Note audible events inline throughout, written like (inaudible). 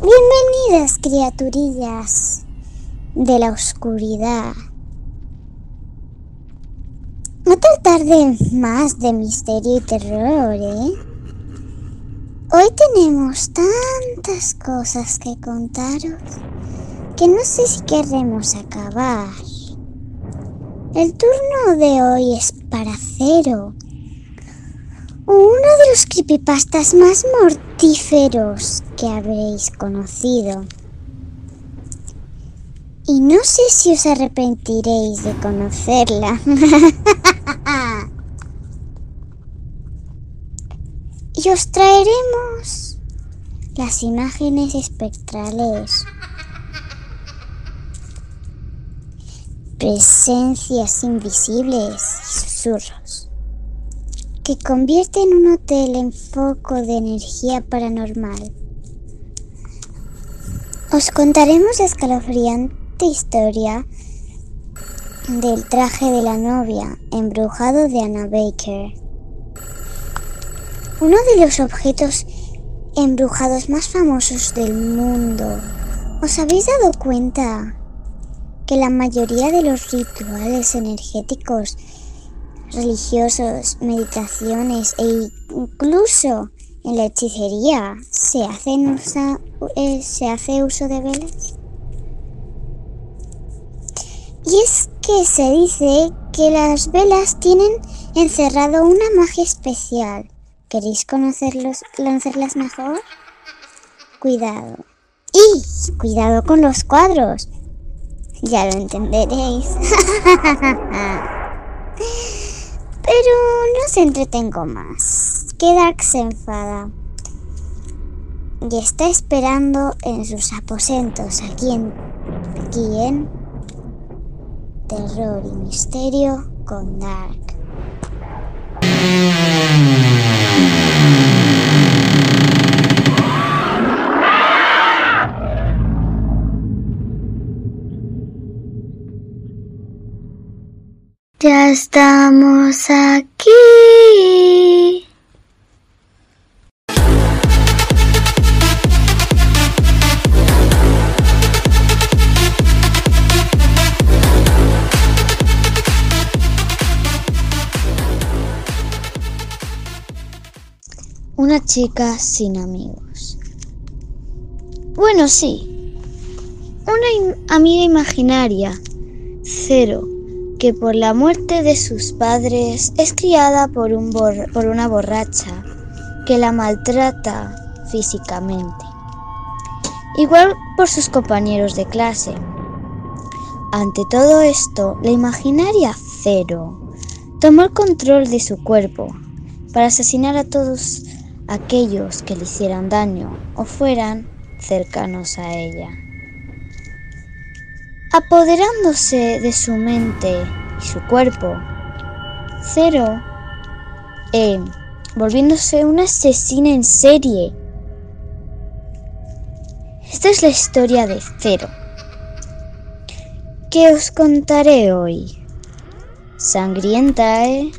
Bienvenidas, criaturillas de la oscuridad. Otra tarde más de misterio y terror, ¿eh? Hoy tenemos tantas cosas que contaros que no sé si querremos acabar. El turno de hoy es para Cero, uno de los creepypastas más mortíferos que habréis conocido. Y no sé si os arrepentiréis de conocerla. (laughs) y os traeremos las imágenes espectrales. Presencias invisibles y susurros que convierten un hotel en foco de energía paranormal. Os contaremos la escalofriante historia del traje de la novia embrujado de Anna Baker. Uno de los objetos embrujados más famosos del mundo. ¿Os habéis dado cuenta que la mayoría de los rituales energéticos, religiosos, meditaciones e incluso en la hechicería se, hacen eh, se hace uso de velas? Y es que se dice que las velas tienen encerrado una magia especial. ¿Queréis conocerlos, conocerlas mejor? Cuidado. Y cuidado con los cuadros. Ya lo entenderéis. (laughs) Pero no se entretengo más. Que Dark se enfada. Y está esperando en sus aposentos aquí en, aquí en Terror y Misterio con Dark. Estamos aquí. Una chica sin amigos. Bueno, sí. Una amiga imaginaria. Cero que por la muerte de sus padres es criada por, un por una borracha que la maltrata físicamente, igual por sus compañeros de clase. Ante todo esto, la imaginaria Cero tomó el control de su cuerpo para asesinar a todos aquellos que le hicieran daño o fueran cercanos a ella apoderándose de su mente y su cuerpo. Cero, eh, volviéndose una asesina en serie. Esta es la historia de Cero, que os contaré hoy. Sangrienta, ¿eh?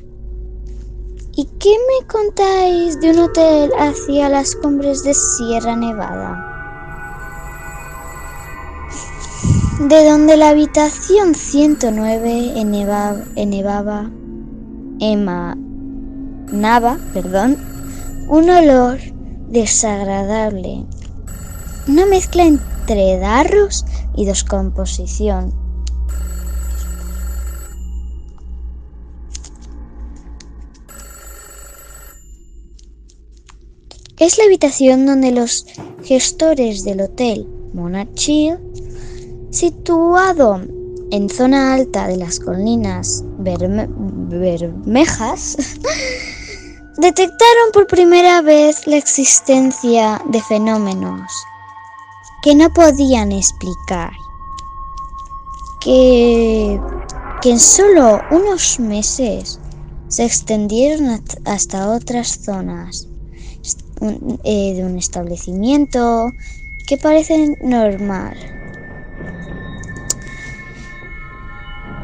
¿Y qué me contáis de un hotel hacia las cumbres de Sierra Nevada? De donde la habitación 109 enevaba, emanaba, perdón, un olor desagradable, una mezcla entre darros y descomposición. Es la habitación donde los gestores del hotel Monachil Situado en zona alta de las colinas Bermejas, (laughs) detectaron por primera vez la existencia de fenómenos que no podían explicar, que, que en solo unos meses se extendieron hasta otras zonas eh, de un establecimiento que parecen normal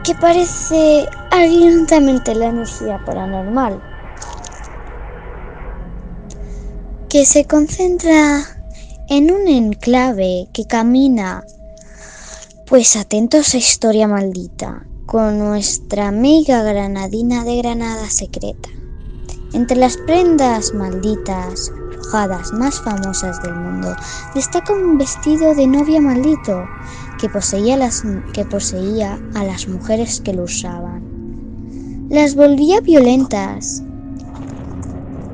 que parece alientamente la energía paranormal, que se concentra en un enclave que camina, pues atentos a historia maldita, con nuestra amiga granadina de Granada secreta. Entre las prendas malditas, rojadas más famosas del mundo, destaca un vestido de novia maldito que poseía, las, que poseía a las mujeres que lo usaban. Las volvía violentas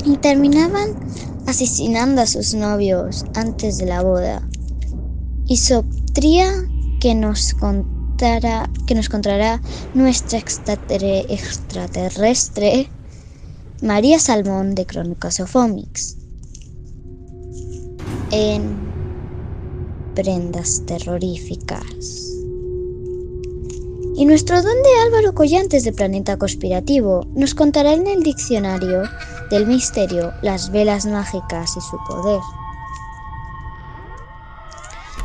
y terminaban asesinando a sus novios antes de la boda. Isoptría que nos contará, que nos contará nuestra extraterrestre María Salmón de Crónicas of Omics en Prendas Terroríficas. Y nuestro don de Álvaro Collantes de Planeta Conspirativo nos contará en el diccionario del misterio las velas mágicas y su poder.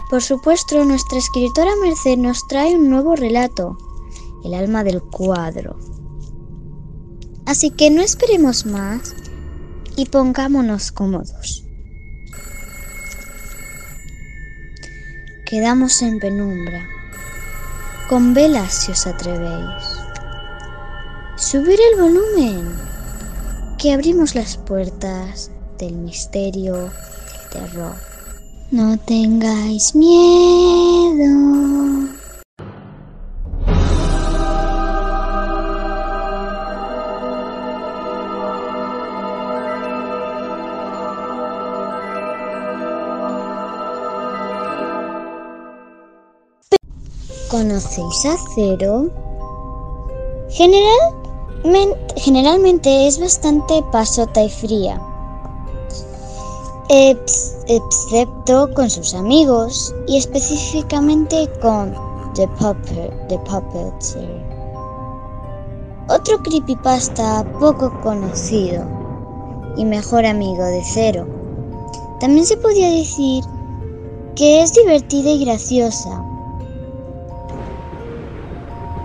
Por supuesto, nuestra escritora Merced nos trae un nuevo relato, El alma del cuadro. Así que no esperemos más y pongámonos cómodos. Quedamos en penumbra, con velas si os atrevéis. Subir el volumen que abrimos las puertas del misterio, del terror. No tengáis miedo. ¿Conocéis a Cero? General generalmente es bastante pasota y fría, excepto con sus amigos y específicamente con The, Puppet, The Puppeteer. Otro creepypasta poco conocido y mejor amigo de Cero. También se podía decir que es divertida y graciosa.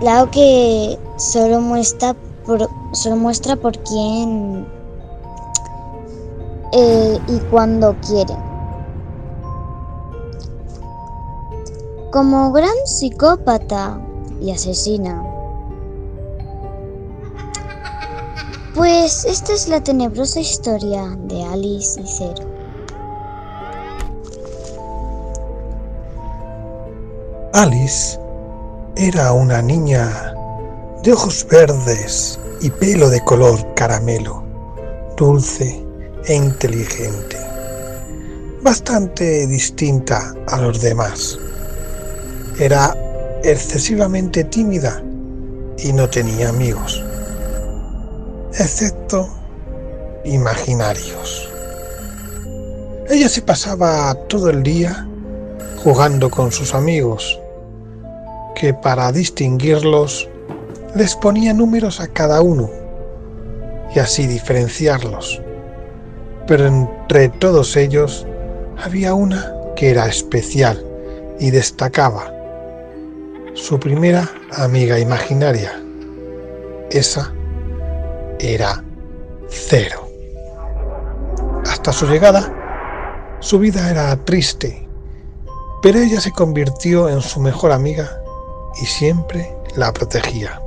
Claro que solo muestra solo muestra por quién eh, y cuando quiere. Como gran psicópata y asesina. Pues esta es la tenebrosa historia de Alice y Cero. Alice era una niña de ojos verdes y pelo de color caramelo, dulce e inteligente, bastante distinta a los demás. Era excesivamente tímida y no tenía amigos, excepto imaginarios. Ella se pasaba todo el día jugando con sus amigos, que para distinguirlos les ponía números a cada uno y así diferenciarlos. Pero entre todos ellos había una que era especial y destacaba. Su primera amiga imaginaria. Esa era cero. Hasta su llegada, su vida era triste, pero ella se convirtió en su mejor amiga y siempre la protegía.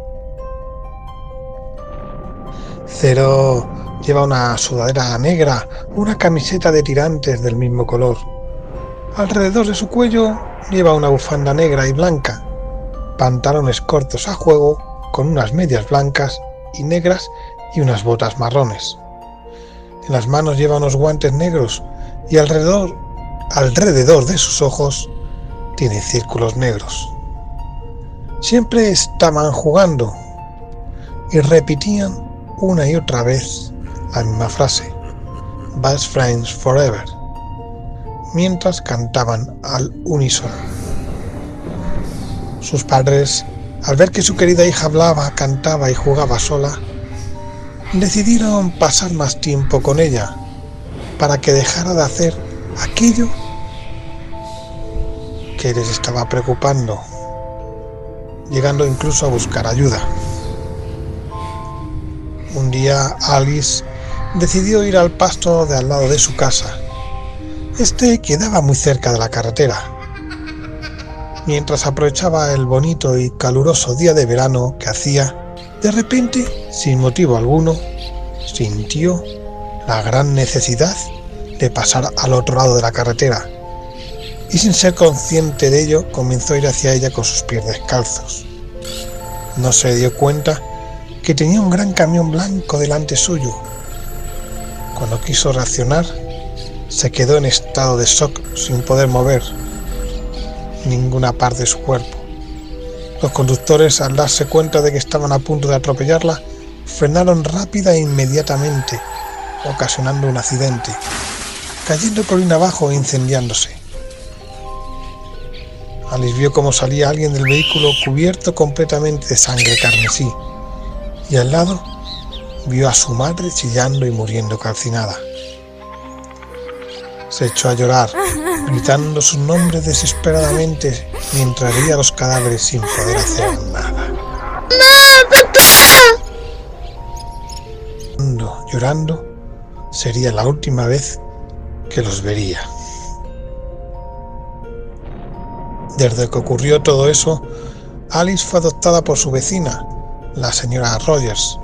Cero lleva una sudadera negra, una camiseta de tirantes del mismo color. Alrededor de su cuello lleva una bufanda negra y blanca, pantalones cortos a juego con unas medias blancas y negras y unas botas marrones. En las manos lleva unos guantes negros y alrededor, alrededor de sus ojos tiene círculos negros. Siempre estaban jugando y repetían una y otra vez la misma frase, Best Friends Forever, mientras cantaban al unísono. Sus padres, al ver que su querida hija hablaba, cantaba y jugaba sola, decidieron pasar más tiempo con ella para que dejara de hacer aquello que les estaba preocupando, llegando incluso a buscar ayuda. Un día Alice decidió ir al pasto de al lado de su casa Este quedaba muy cerca de la carretera. Mientras aprovechaba el bonito y caluroso día de verano que hacía, de repente, sin motivo alguno, sintió la gran necesidad de pasar al otro lado de la carretera y sin ser consciente de ello comenzó a ir hacia ella con sus pies descalzos. No se dio cuenta que tenía un gran camión blanco delante suyo. Cuando quiso reaccionar, se quedó en estado de shock sin poder mover ninguna parte de su cuerpo. Los conductores, al darse cuenta de que estaban a punto de atropellarla, frenaron rápida e inmediatamente, ocasionando un accidente, cayendo colina abajo e incendiándose. Alice vio cómo salía alguien del vehículo cubierto completamente de sangre carmesí y al lado vio a su madre chillando y muriendo calcinada. Se echó a llorar, gritando sus nombres desesperadamente mientras veía los cadáveres sin poder hacer nada. Llorando, llorando, sería la última vez que los vería. Desde que ocurrió todo eso, Alice fue adoptada por su vecina, la señora Rogers,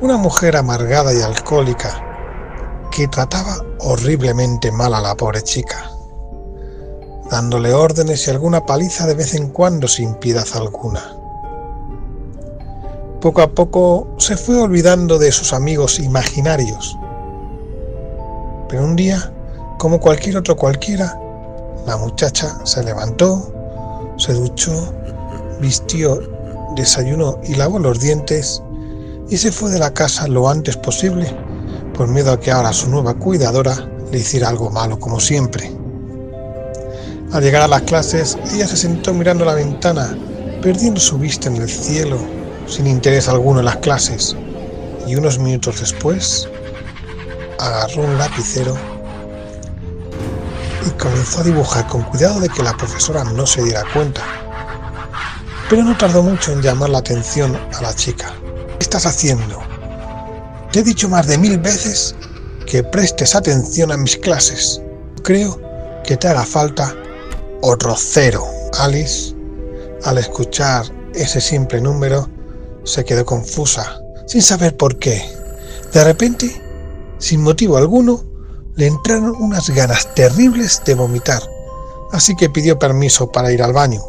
una mujer amargada y alcohólica que trataba horriblemente mal a la pobre chica, dándole órdenes y alguna paliza de vez en cuando sin piedad alguna. Poco a poco se fue olvidando de sus amigos imaginarios, pero un día, como cualquier otro cualquiera, la muchacha se levantó, se duchó, vistió, desayunó y lavó los dientes y se fue de la casa lo antes posible por miedo a que ahora su nueva cuidadora le hiciera algo malo como siempre. Al llegar a las clases, ella se sentó mirando la ventana, perdiendo su vista en el cielo, sin interés alguno en las clases, y unos minutos después agarró un lapicero comenzó a dibujar con cuidado de que la profesora no se diera cuenta. Pero no tardó mucho en llamar la atención a la chica. ¿Qué estás haciendo? Te he dicho más de mil veces que prestes atención a mis clases. Creo que te haga falta otro cero. Alice, al escuchar ese simple número, se quedó confusa, sin saber por qué. De repente, sin motivo alguno, le entraron unas ganas terribles de vomitar, así que pidió permiso para ir al baño.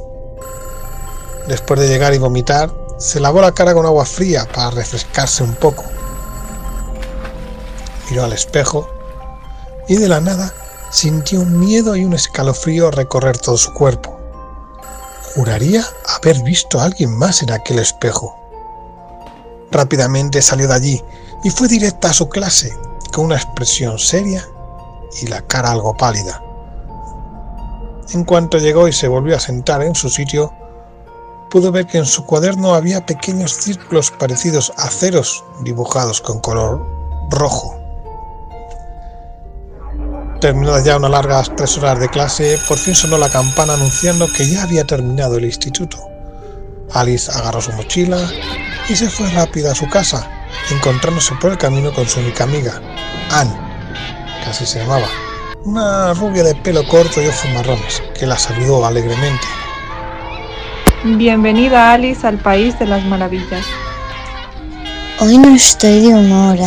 Después de llegar y vomitar, se lavó la cara con agua fría para refrescarse un poco. Miró al espejo y de la nada sintió un miedo y un escalofrío recorrer todo su cuerpo. Juraría haber visto a alguien más en aquel espejo. Rápidamente salió de allí y fue directa a su clase, con una expresión seria y la cara algo pálida. En cuanto llegó y se volvió a sentar en su sitio, pudo ver que en su cuaderno había pequeños círculos parecidos a ceros dibujados con color rojo. Terminadas ya unas largas tres horas de clase, por fin sonó la campana anunciando que ya había terminado el instituto. Alice agarró su mochila y se fue rápida a su casa, encontrándose por el camino con su única amiga, Anne, así se llamaba, una rubia de pelo corto y ojos marrones, que la saludó alegremente. Bienvenida Alice al país de las maravillas. Hoy no estoy de humor.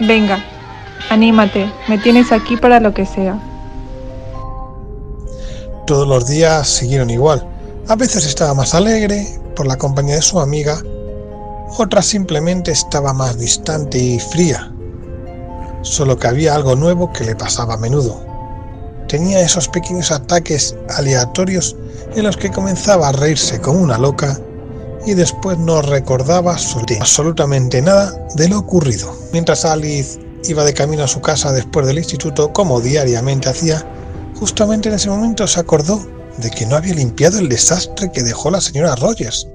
Venga, anímate, me tienes aquí para lo que sea. Todos los días siguieron igual. A veces estaba más alegre por la compañía de su amiga, otras simplemente estaba más distante y fría solo que había algo nuevo que le pasaba a menudo. Tenía esos pequeños ataques aleatorios en los que comenzaba a reírse como una loca y después no recordaba absolutamente nada de lo ocurrido. Mientras Alice iba de camino a su casa después del instituto, como diariamente hacía, justamente en ese momento se acordó de que no había limpiado el desastre que dejó la señora Rogers,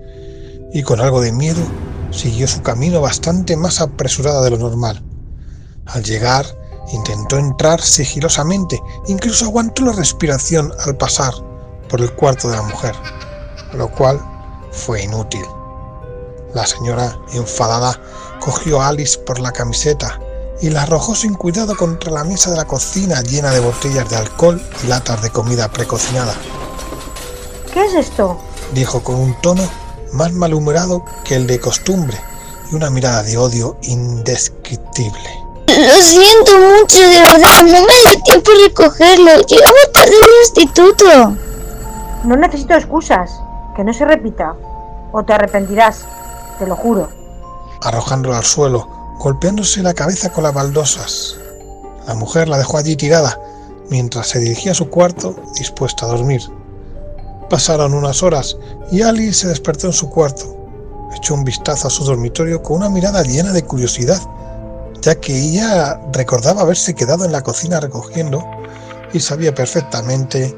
y con algo de miedo siguió su camino bastante más apresurada de lo normal. Al llegar, intentó entrar sigilosamente, incluso aguantó la respiración al pasar por el cuarto de la mujer, lo cual fue inútil. La señora, enfadada, cogió a Alice por la camiseta y la arrojó sin cuidado contra la mesa de la cocina llena de botellas de alcohol y latas de comida precocinada. ¿Qué es esto? dijo con un tono más malhumorado que el de costumbre y una mirada de odio indescriptible. Lo siento mucho, de verdad, no me dio tiempo de recogerlo. Llegamos tarde del instituto. No necesito excusas. Que no se repita. O te arrepentirás. Te lo juro. Arrojándolo al suelo, golpeándose la cabeza con las baldosas. La mujer la dejó allí tirada mientras se dirigía a su cuarto dispuesta a dormir. Pasaron unas horas y Alice se despertó en su cuarto. Echó un vistazo a su dormitorio con una mirada llena de curiosidad, ya que ella recordaba haberse quedado en la cocina recogiendo y sabía perfectamente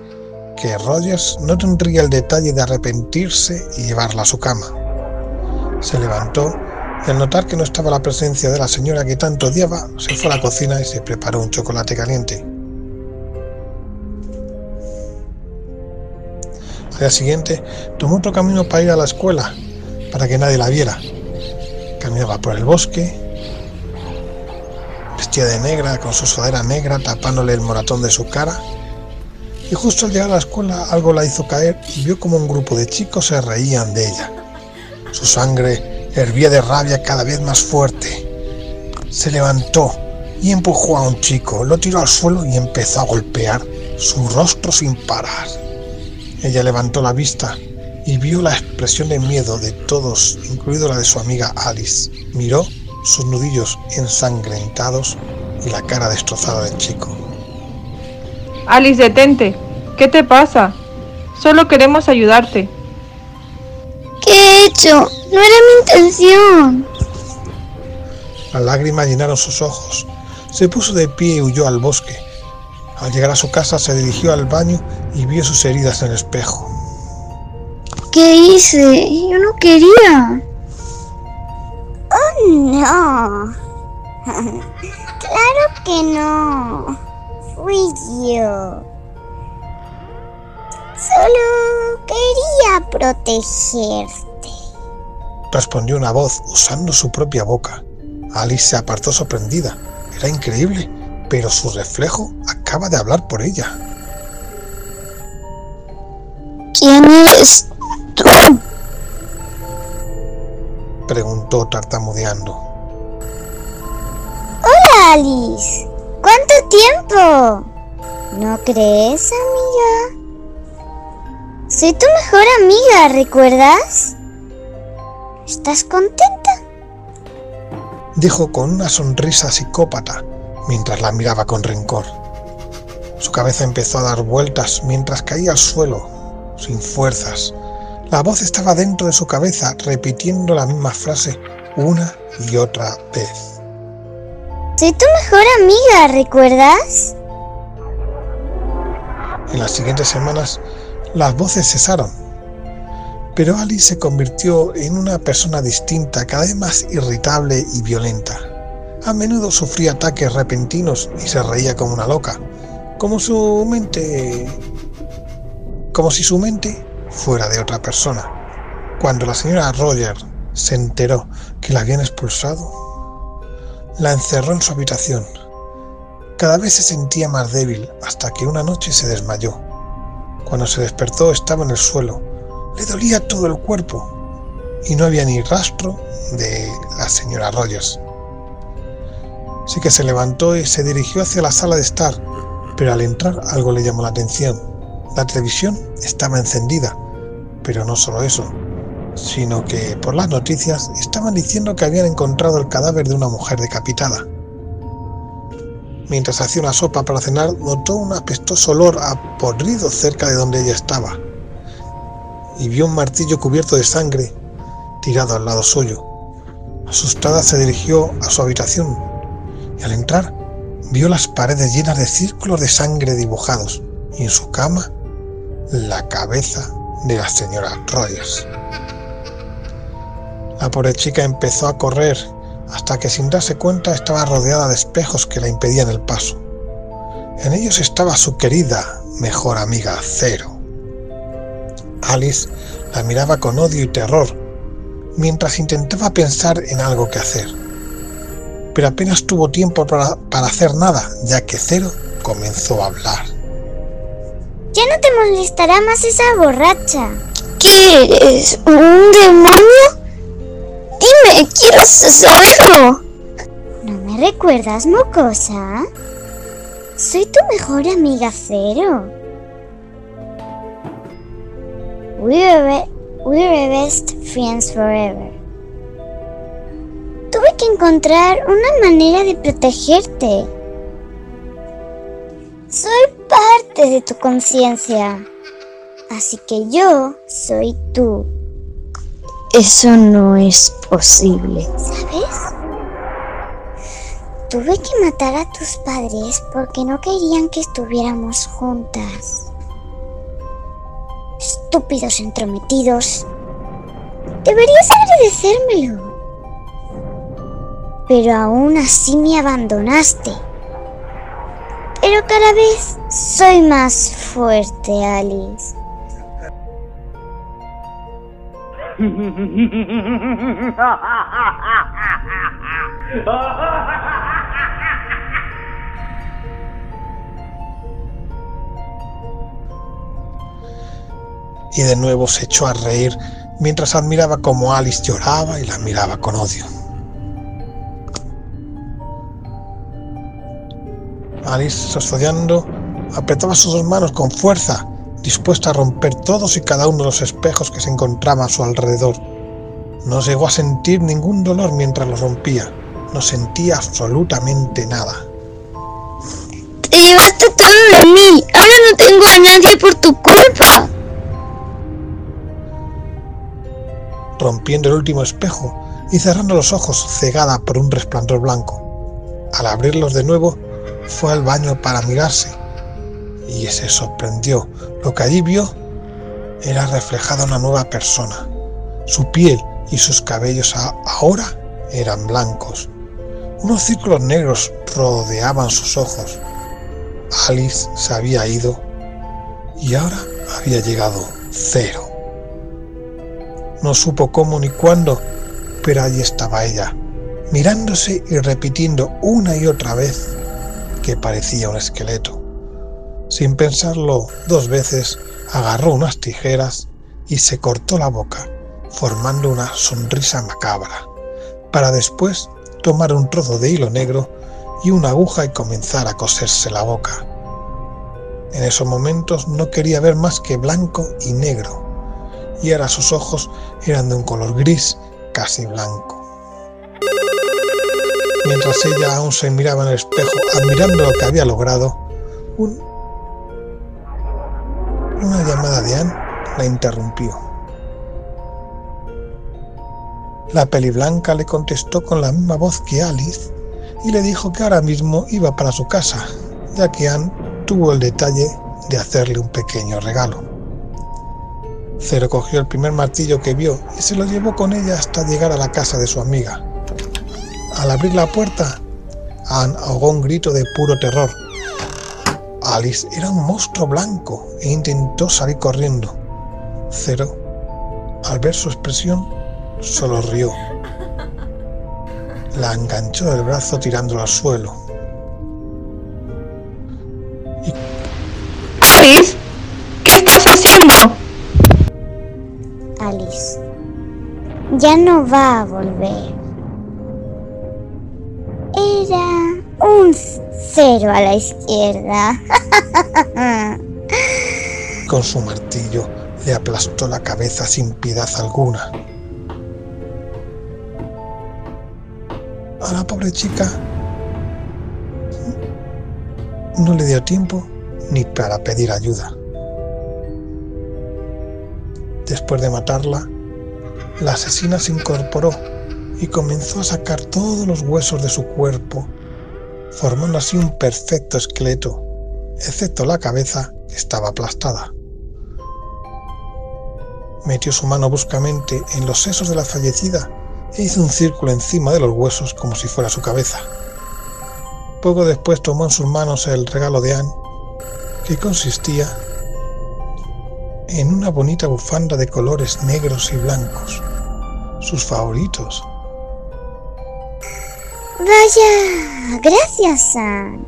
que Rogers no tendría el detalle de arrepentirse y llevarla a su cama. Se levantó y al notar que no estaba la presencia de la señora que tanto odiaba, se fue a la cocina y se preparó un chocolate caliente. Al día siguiente tomó otro camino para ir a la escuela, para que nadie la viera. Caminaba por el bosque, vestía de negra, con su sudadera negra tapándole el moratón de su cara. Y justo al llegar a la escuela algo la hizo caer y vio como un grupo de chicos se reían de ella. Su sangre hervía de rabia cada vez más fuerte. Se levantó y empujó a un chico, lo tiró al suelo y empezó a golpear su rostro sin parar. Ella levantó la vista y vio la expresión de miedo de todos, incluido la de su amiga Alice. Miró sus nudillos ensangrentados y la cara destrozada del chico. Alice, detente. ¿Qué te pasa? Solo queremos ayudarte. ¿Qué he hecho? No era mi intención. Las lágrimas llenaron sus ojos. Se puso de pie y huyó al bosque. Al llegar a su casa se dirigió al baño y vio sus heridas en el espejo. ¿Qué hice? Yo no quería. No. (laughs) claro que no. Fui yo. Solo quería protegerte. Respondió una voz usando su propia boca. Alice se apartó sorprendida. Era increíble, pero su reflejo acaba de hablar por ella. ¿Quién eres tú? Preguntó tartamudeando. Hola, Alice. ¿Cuánto tiempo? ¿No crees, amiga? Soy tu mejor amiga, ¿recuerdas? ¿Estás contenta? Dijo con una sonrisa psicópata mientras la miraba con rencor. Su cabeza empezó a dar vueltas mientras caía al suelo, sin fuerzas. La voz estaba dentro de su cabeza repitiendo la misma frase una y otra vez. Soy tu mejor amiga, ¿recuerdas? En las siguientes semanas las voces cesaron, pero Alice se convirtió en una persona distinta, cada vez más irritable y violenta. A menudo sufría ataques repentinos y se reía como una loca, como su mente como si su mente fuera de otra persona. Cuando la señora Roger se enteró que la habían expulsado, la encerró en su habitación. Cada vez se sentía más débil hasta que una noche se desmayó. Cuando se despertó estaba en el suelo. Le dolía todo el cuerpo y no había ni rastro de la señora Rogers. Así que se levantó y se dirigió hacia la sala de estar, pero al entrar algo le llamó la atención. La televisión estaba encendida, pero no solo eso, sino que por las noticias estaban diciendo que habían encontrado el cadáver de una mujer decapitada. Mientras hacía una sopa para cenar, notó un apestoso olor a podrido cerca de donde ella estaba y vio un martillo cubierto de sangre tirado al lado suyo. Asustada se dirigió a su habitación y al entrar vio las paredes llenas de círculos de sangre dibujados y en su cama la cabeza de la señora Rogers. La pobre chica empezó a correr hasta que sin darse cuenta estaba rodeada de espejos que la impedían el paso. En ellos estaba su querida mejor amiga Cero. Alice la miraba con odio y terror mientras intentaba pensar en algo que hacer. pero apenas tuvo tiempo para, para hacer nada, ya que Cero comenzó a hablar. Ya no te molestará más esa borracha. ¿Qué eres? ¿Un demonio? Dime, quiero saberlo. ¿No me recuerdas, mocosa? Soy tu mejor amiga Cero. We're, we're best friends forever. Tuve que encontrar una manera de protegerte. Soy parte de tu conciencia. Así que yo soy tú. Eso no es posible. ¿Sabes? Tuve que matar a tus padres porque no querían que estuviéramos juntas. Estúpidos entrometidos. Deberías agradecérmelo. Pero aún así me abandonaste. Pero cada vez soy más fuerte, Alice. Y de nuevo se echó a reír mientras admiraba cómo Alice lloraba y la miraba con odio. Alice, sosfollando, apretaba sus dos manos con fuerza, dispuesta a romper todos y cada uno de los espejos que se encontraban a su alrededor. No llegó a sentir ningún dolor mientras los rompía. No sentía absolutamente nada. Te llevaste todo de mí. Ahora no tengo a nadie por tu culpa. Rompiendo el último espejo y cerrando los ojos cegada por un resplandor blanco. Al abrirlos de nuevo, fue al baño para mirarse y se sorprendió. Lo que allí vio era reflejada una nueva persona. Su piel y sus cabellos ahora eran blancos. Unos círculos negros rodeaban sus ojos. Alice se había ido y ahora había llegado cero. No supo cómo ni cuándo, pero allí estaba ella, mirándose y repitiendo una y otra vez que parecía un esqueleto. Sin pensarlo dos veces, agarró unas tijeras y se cortó la boca, formando una sonrisa macabra, para después tomar un trozo de hilo negro y una aguja y comenzar a coserse la boca. En esos momentos no quería ver más que blanco y negro, y ahora sus ojos eran de un color gris casi blanco. Mientras ella aún se miraba en el espejo, admirando lo que había logrado, un... una llamada de Anne la interrumpió. La peli blanca le contestó con la misma voz que Alice y le dijo que ahora mismo iba para su casa, ya que Anne tuvo el detalle de hacerle un pequeño regalo. Cero cogió el primer martillo que vio y se lo llevó con ella hasta llegar a la casa de su amiga. Al abrir la puerta, Anne ahogó un grito de puro terror. Alice era un monstruo blanco e intentó salir corriendo. Cero, al ver su expresión, solo rió. La enganchó del brazo tirándolo al suelo. Alice, ¿qué estás haciendo? Alice. Ya no va a volver. Cero a la izquierda. (laughs) Con su martillo le aplastó la cabeza sin piedad alguna. A la pobre chica no le dio tiempo ni para pedir ayuda. Después de matarla, la asesina se incorporó y comenzó a sacar todos los huesos de su cuerpo, formando así un perfecto esqueleto, excepto la cabeza que estaba aplastada. Metió su mano bruscamente en los sesos de la fallecida e hizo un círculo encima de los huesos como si fuera su cabeza. Poco después tomó en sus manos el regalo de Anne, que consistía en una bonita bufanda de colores negros y blancos, sus favoritos. Vaya, gracias, San.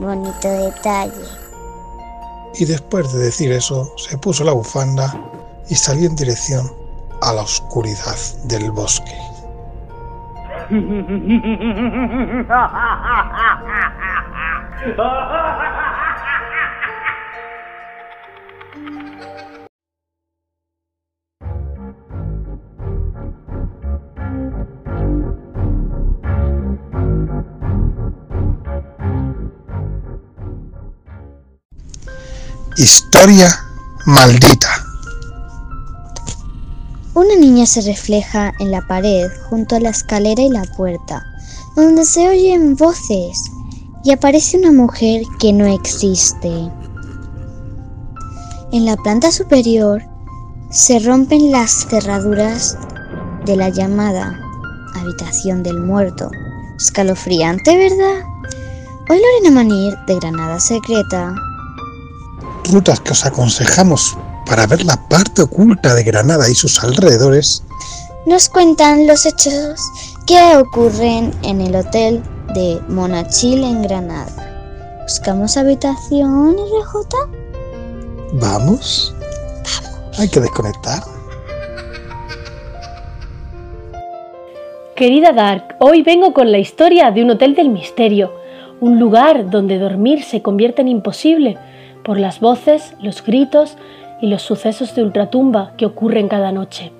Bonito detalle. Y después de decir eso, se puso la bufanda y salió en dirección a la oscuridad del bosque. (laughs) Historia maldita. Una niña se refleja en la pared junto a la escalera y la puerta, donde se oyen voces y aparece una mujer que no existe. En la planta superior se rompen las cerraduras de la llamada habitación del muerto. Escalofriante, ¿verdad? Hoy Lorena Manir, de Granada Secreta, Rutas que os aconsejamos para ver la parte oculta de Granada y sus alrededores, nos cuentan los hechos que ocurren en el hotel de Monachil en Granada. ¿Buscamos habitación, RJ? ¿vamos? Hay que desconectar. Querida Dark, hoy vengo con la historia de un hotel del misterio, un lugar donde dormir se convierte en imposible por las voces, los gritos y los sucesos de ultratumba que ocurren cada noche.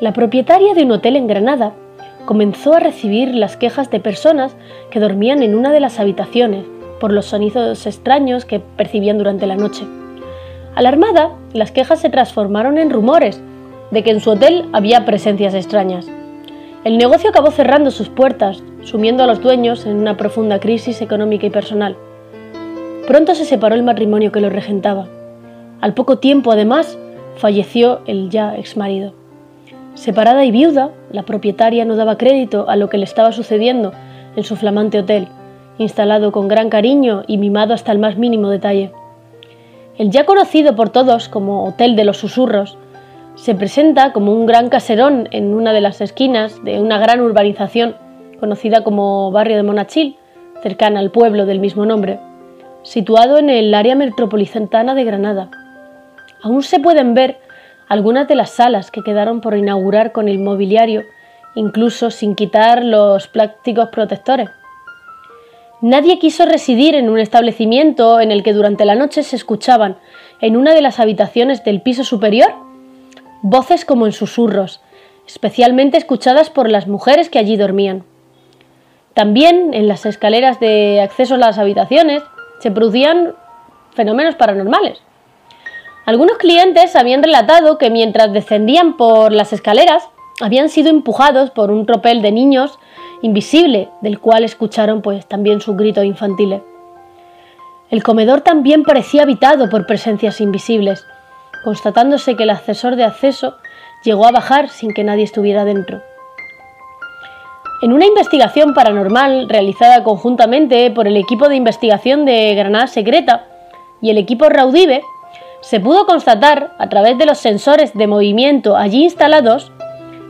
La propietaria de un hotel en Granada comenzó a recibir las quejas de personas que dormían en una de las habitaciones por los sonidos extraños que percibían durante la noche. Alarmada, las quejas se transformaron en rumores de que en su hotel había presencias extrañas. El negocio acabó cerrando sus puertas, sumiendo a los dueños en una profunda crisis económica y personal. Pronto se separó el matrimonio que lo regentaba. Al poco tiempo, además, falleció el ya exmarido. Separada y viuda, la propietaria no daba crédito a lo que le estaba sucediendo en su flamante hotel, instalado con gran cariño y mimado hasta el más mínimo detalle. El ya conocido por todos como Hotel de los Susurros, se presenta como un gran caserón en una de las esquinas de una gran urbanización conocida como Barrio de Monachil, cercana al pueblo del mismo nombre, situado en el área metropolitana de Granada. Aún se pueden ver algunas de las salas que quedaron por inaugurar con el mobiliario, incluso sin quitar los plásticos protectores. Nadie quiso residir en un establecimiento en el que durante la noche se escuchaban, en una de las habitaciones del piso superior, voces como en susurros, especialmente escuchadas por las mujeres que allí dormían. También en las escaleras de acceso a las habitaciones se producían fenómenos paranormales. Algunos clientes habían relatado que mientras descendían por las escaleras habían sido empujados por un tropel de niños invisible, del cual escucharon pues también sus gritos infantiles. El comedor también parecía habitado por presencias invisibles, constatándose que el ascensor de acceso llegó a bajar sin que nadie estuviera dentro. En una investigación paranormal realizada conjuntamente por el equipo de investigación de Granada Secreta y el equipo Raudive, se pudo constatar a través de los sensores de movimiento allí instalados,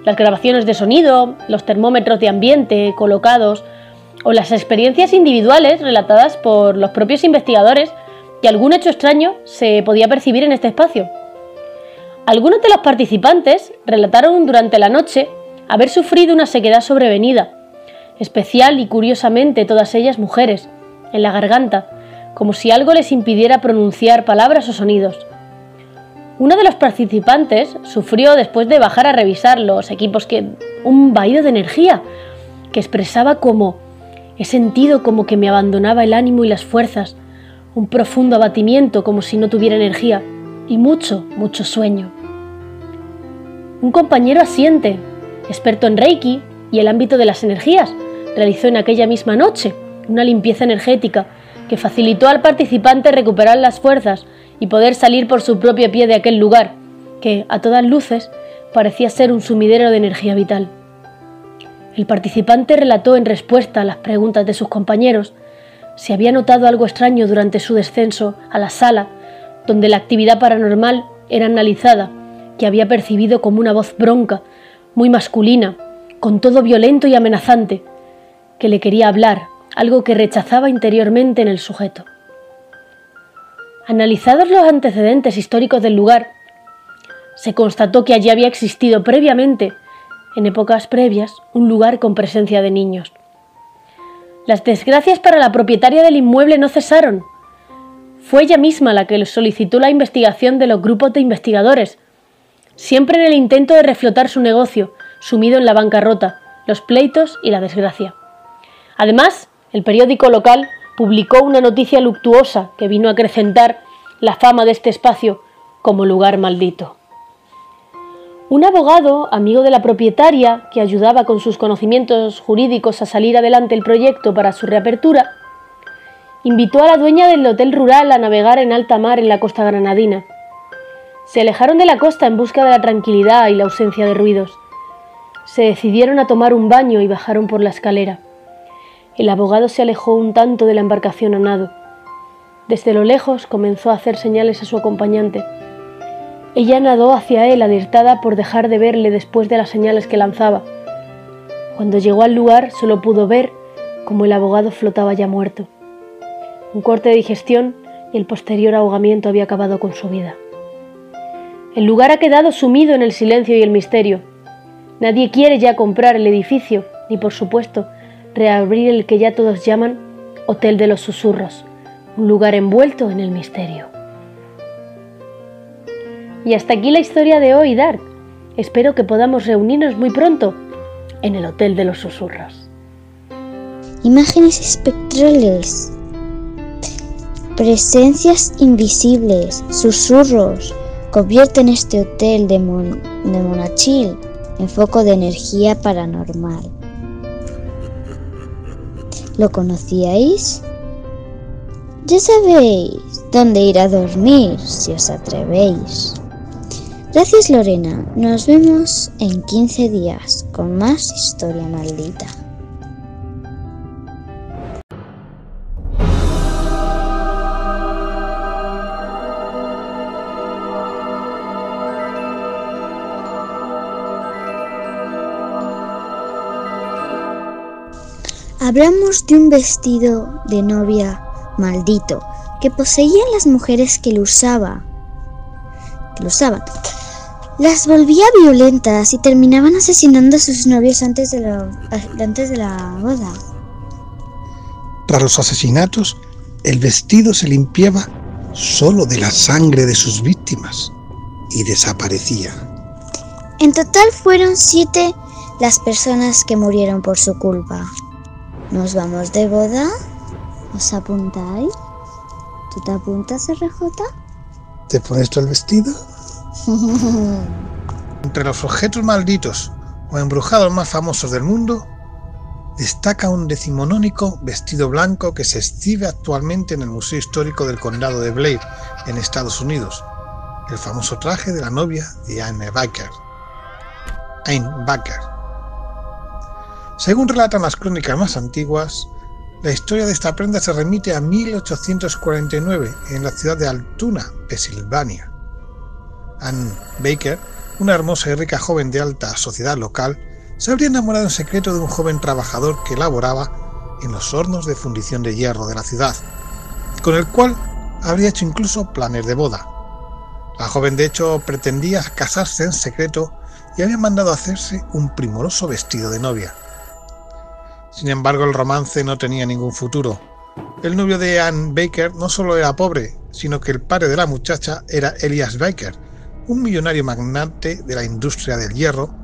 las grabaciones de sonido, los termómetros de ambiente colocados o las experiencias individuales relatadas por los propios investigadores que algún hecho extraño se podía percibir en este espacio. Algunos de los participantes relataron durante la noche haber sufrido una sequedad sobrevenida, especial y curiosamente todas ellas mujeres, en la garganta, como si algo les impidiera pronunciar palabras o sonidos. Uno de los participantes sufrió después de bajar a revisar los equipos que un vaído de energía que expresaba como he sentido como que me abandonaba el ánimo y las fuerzas, un profundo abatimiento como si no tuviera energía y mucho, mucho sueño. Un compañero asiente, experto en Reiki y el ámbito de las energías, realizó en aquella misma noche una limpieza energética que facilitó al participante recuperar las fuerzas y poder salir por su propio pie de aquel lugar, que, a todas luces, parecía ser un sumidero de energía vital. El participante relató en respuesta a las preguntas de sus compañeros si había notado algo extraño durante su descenso a la sala donde la actividad paranormal era analizada, que había percibido como una voz bronca, muy masculina, con todo violento y amenazante, que le quería hablar, algo que rechazaba interiormente en el sujeto. Analizados los antecedentes históricos del lugar, se constató que allí había existido previamente, en épocas previas, un lugar con presencia de niños. Las desgracias para la propietaria del inmueble no cesaron. Fue ella misma la que solicitó la investigación de los grupos de investigadores, siempre en el intento de reflotar su negocio, sumido en la bancarrota, los pleitos y la desgracia. Además, el periódico local publicó una noticia luctuosa que vino a acrecentar la fama de este espacio como lugar maldito. Un abogado, amigo de la propietaria, que ayudaba con sus conocimientos jurídicos a salir adelante el proyecto para su reapertura, invitó a la dueña del hotel rural a navegar en alta mar en la costa granadina. Se alejaron de la costa en busca de la tranquilidad y la ausencia de ruidos. Se decidieron a tomar un baño y bajaron por la escalera. El abogado se alejó un tanto de la embarcación a nado. Desde lo lejos comenzó a hacer señales a su acompañante ella nadó hacia él alertada por dejar de verle después de las señales que lanzaba. Cuando llegó al lugar solo pudo ver como el abogado flotaba ya muerto. Un corte de digestión y el posterior ahogamiento había acabado con su vida. El lugar ha quedado sumido en el silencio y el misterio. Nadie quiere ya comprar el edificio, ni por supuesto reabrir el que ya todos llaman Hotel de los Susurros, un lugar envuelto en el misterio. Y hasta aquí la historia de hoy, Dark. Espero que podamos reunirnos muy pronto en el Hotel de los Susurros. Imágenes espectrales. Presencias invisibles, susurros, convierten este hotel de, de Monachil en foco de energía paranormal. ¿Lo conocíais? Ya sabéis dónde ir a dormir si os atrevéis. Gracias Lorena, nos vemos en 15 días con más historia maldita. Hablamos de un vestido de novia maldito que poseían las mujeres que lo usaba, que lo usaban las volvía violentas y terminaban asesinando a sus novios antes de, antes de la boda. Tras los asesinatos, el vestido se limpiaba solo de la sangre de sus víctimas y desaparecía. En total fueron siete las personas que murieron por su culpa. ¿Nos vamos de boda? ¿Os apuntáis? ¿Tú te apuntas, RJ? ¿Te pones tú el vestido? (laughs) Entre los objetos malditos o embrujados más famosos del mundo, destaca un decimonónico vestido blanco que se exhibe actualmente en el Museo Histórico del Condado de Blair, en Estados Unidos, el famoso traje de la novia de Anne Baker. Anne Baker. Según relatan las crónicas más antiguas, la historia de esta prenda se remite a 1849 en la ciudad de Altoona, Pensilvania. Anne Baker, una hermosa y rica joven de alta sociedad local, se habría enamorado en secreto de un joven trabajador que laboraba en los hornos de fundición de hierro de la ciudad, con el cual habría hecho incluso planes de boda. La joven de hecho pretendía casarse en secreto y había mandado hacerse un primoroso vestido de novia. Sin embargo, el romance no tenía ningún futuro. El novio de Anne Baker no solo era pobre, sino que el padre de la muchacha era Elias Baker, un millonario magnate de la industria del hierro,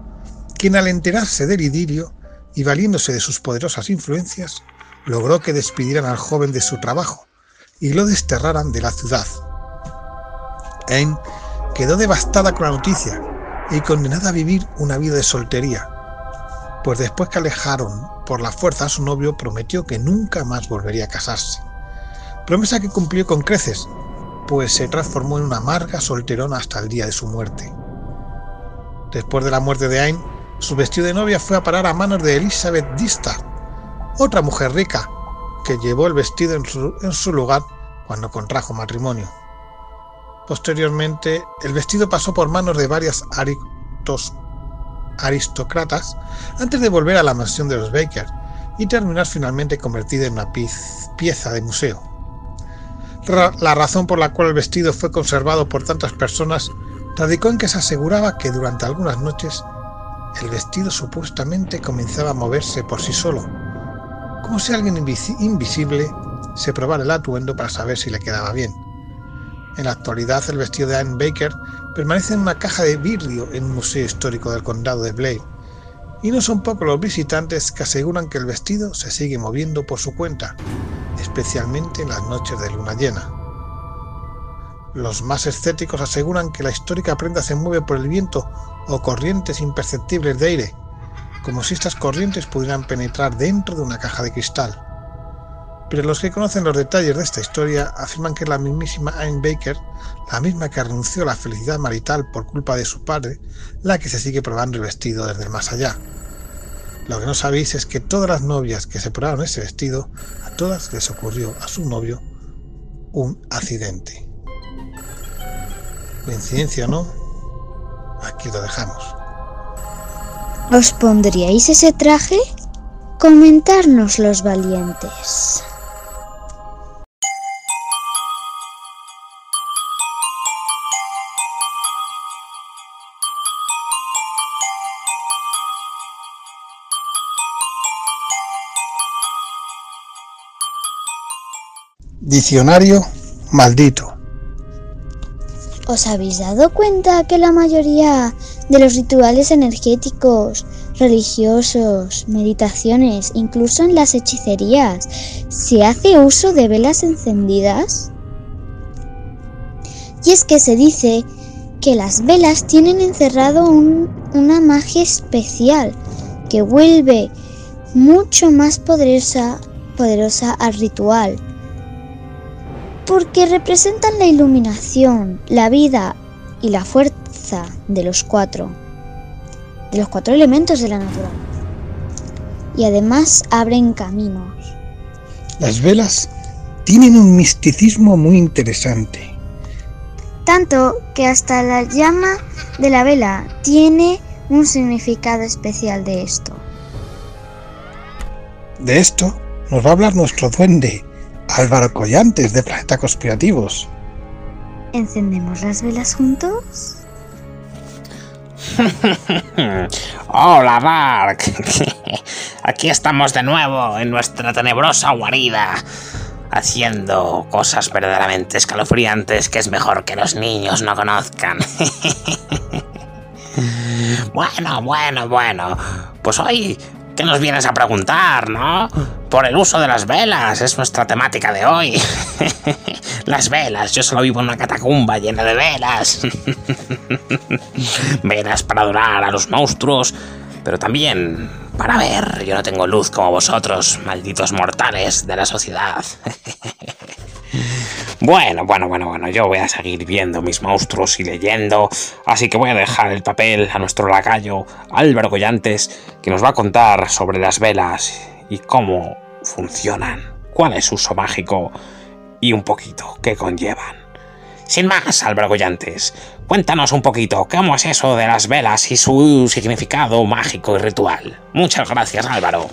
quien al enterarse del idilio y valiéndose de sus poderosas influencias, logró que despidieran al joven de su trabajo y lo desterraran de la ciudad. Anne quedó devastada con la noticia y condenada a vivir una vida de soltería, pues después que alejaron por la fuerza a su novio prometió que nunca más volvería a casarse. Promesa que cumplió con creces, pues se transformó en una amarga solterona hasta el día de su muerte. Después de la muerte de Ayn, su vestido de novia fue a parar a manos de Elizabeth Distard, otra mujer rica, que llevó el vestido en su, lugar cuando contrajo matrimonio. Posteriormente, el vestido pasó por manos de varias aristócratas antes de volver a la mansión de los Baker y terminar finalmente convertida en una pieza de museo. La razón por la cual el vestido fue conservado por tantas personas radicó en que se aseguraba que durante algunas noches el vestido supuestamente comenzaba a moverse por sí solo, como si alguien invisible se probara el atuendo para saber si le quedaba bien. En la actualidad el vestido de Anne Baker permanece en una caja de vidrio en un museo histórico del condado de Blaine, y no son pocos los visitantes que aseguran que el vestido se sigue moviendo por su cuenta, especialmente en las noches de luna llena. Los más escépticos aseguran que la histórica prenda se mueve por el viento o corrientes imperceptibles de aire, como si estas corrientes pudieran penetrar dentro de una caja de cristal. Pero los que conocen los detalles de esta historia afirman que la mismísima Anne Baker, la misma que renunció a la felicidad marital por culpa de su padre, la que se sigue probando el vestido desde el más allá. Lo que no sabéis es que todas las novias que se probaron ese vestido, a todas les ocurrió a su novio un accidente. ¿Coincidencia o no? Aquí lo dejamos. ¿Os pondríais ese traje? Comentarnos los valientes. Diccionario maldito. ¿Os habéis dado cuenta que la mayoría de los rituales energéticos, religiosos, meditaciones, incluso en las hechicerías, se hace uso de velas encendidas? Y es que se dice que las velas tienen encerrado una magia especial que vuelve mucho más poderosa, poderosa al ritual porque representan la iluminación, la vida y la fuerza de los cuatro, de los cuatro elementos de la naturaleza. Y además abren caminos. Las velas tienen un misticismo muy interesante. Tanto que hasta la llama de la vela tiene un significado especial de esto. De esto nos va a hablar nuestro duende, Álvaro Collantes de Planeta Conspirativos. ¿Encendemos las velas juntos? (laughs) Hola, Dark. (laughs) Aquí estamos de nuevo en nuestra tenebrosa guarida, haciendo cosas verdaderamente escalofriantes que es mejor que los niños no conozcan. (laughs) Bueno, bueno, bueno. Pues hoy ¿Qué nos vienes a preguntar, no? Por el uso de las velas, es nuestra temática de hoy. (laughs) las velas, yo solo vivo en una catacumba llena de velas. (laughs) velas para adorar a los monstruos, pero también para ver. Yo no tengo luz como vosotros, malditos mortales de la sociedad. (laughs) Bueno, bueno, bueno, bueno, yo voy a seguir viendo mis monstruos y leyendo, así que voy a dejar el papel a nuestro lacayo Álvaro Collantes, que nos va a contar sobre las velas y cómo funcionan, cuál es su uso mágico y un poquito qué conllevan. Sin más, Álvaro Collantes, cuéntanos un poquito cómo es eso de las velas y su significado mágico y ritual. Muchas gracias, Álvaro.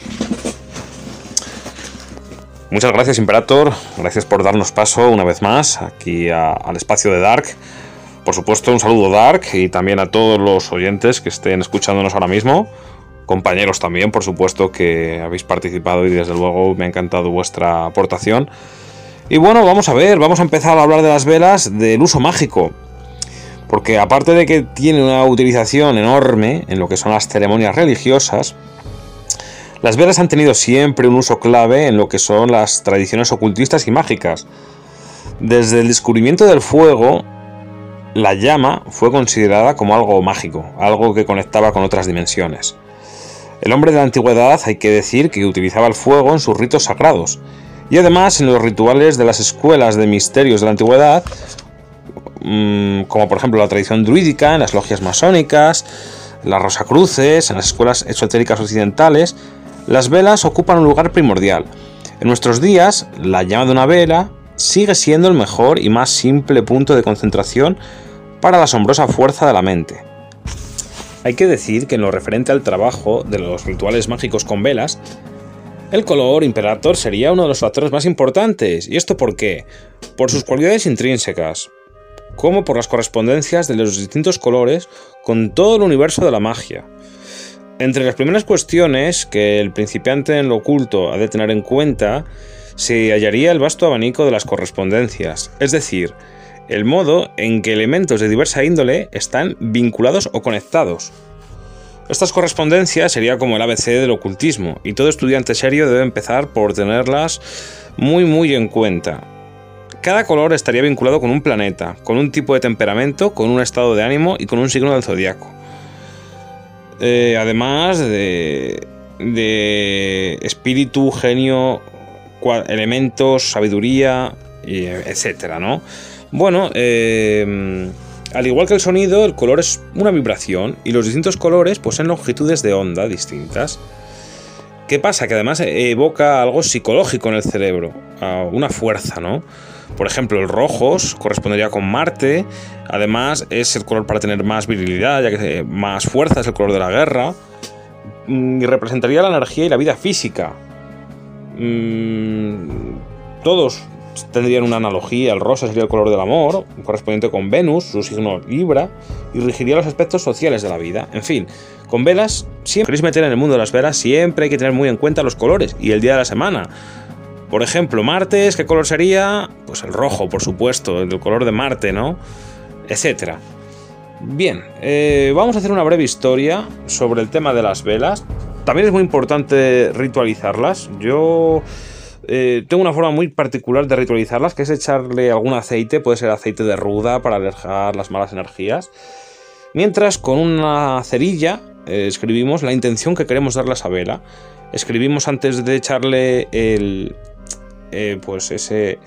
Muchas gracias Imperator, gracias por darnos paso una vez más aquí al espacio de Dark. Por supuesto un saludo Dark y también a todos los oyentes que estén escuchándonos ahora mismo, compañeros también por supuesto que habéis participado y desde luego me ha encantado vuestra aportación. Y bueno, vamos a ver, vamos a empezar a hablar de las velas del uso mágico. Porque aparte de que tiene una utilización enorme en lo que son las ceremonias religiosas, las velas han tenido siempre un uso clave en lo que son las tradiciones ocultistas y mágicas. Desde el descubrimiento del fuego, la llama fue considerada como algo mágico, algo que conectaba con otras dimensiones. El hombre de la antigüedad hay que decir que utilizaba el fuego en sus ritos sagrados, y además en los rituales de las escuelas de misterios de la antigüedad, mm, como por ejemplo la tradición druídica, en las logias masónicas, las rosacruces, en las escuelas esotéricas occidentales, las velas ocupan un lugar primordial. En nuestros días, la llama de una vela sigue siendo el mejor y más simple punto de concentración para la asombrosa fuerza de la mente. Hay que decir que en lo referente al trabajo de los rituales mágicos con velas, el color Imperator sería uno de los factores más importantes. ¿Y esto por qué? Por sus cualidades intrínsecas, como por las correspondencias de los distintos colores con todo el universo de la magia. Entre las primeras cuestiones que el principiante en lo oculto ha de tener en cuenta se hallaría el vasto abanico de las correspondencias, es decir, el modo en que elementos de diversa índole están vinculados o conectados. Estas correspondencias sería como el ABC del ocultismo, y todo estudiante serio debe empezar por tenerlas muy muy en cuenta. Cada color estaría vinculado con un planeta, con un tipo de temperamento, con un estado de ánimo y con un signo del zodiaco. Eh, además de, de espíritu, genio, elementos, sabiduría, etcétera, ¿no? Bueno, eh, al igual que el sonido, el color es una vibración y los distintos colores poseen longitudes de onda distintas. ¿Qué pasa? Que además evoca algo psicológico en el cerebro, una fuerza, ¿no? Por ejemplo, el rojo correspondería con Marte, además es el color para tener más virilidad, ya que más fuerza es el color de la guerra, mm, y representaría la energía y la vida física. Mm, todos tendrían una analogía, el rosa sería el color del amor, correspondiente con Venus, su signo Libra, y regiría los aspectos sociales de la vida. En fin, con velas, siempre queréis meter en el mundo de las velas, siempre hay que tener muy en cuenta los colores y el día de la semana. Por ejemplo, martes, ¿qué color sería? Pues el rojo, por supuesto, el color de Marte, ¿no? Etcétera. Bien, eh, vamos a hacer una breve historia sobre el tema de las velas. También es muy importante ritualizarlas. Yo eh, tengo una forma muy particular de ritualizarlas, que es echarle algún aceite, puede ser aceite de ruda para alejar las malas energías. Mientras con una cerilla eh, escribimos la intención que queremos darle a esa vela. Escribimos antes de echarle el, eh, pues ese,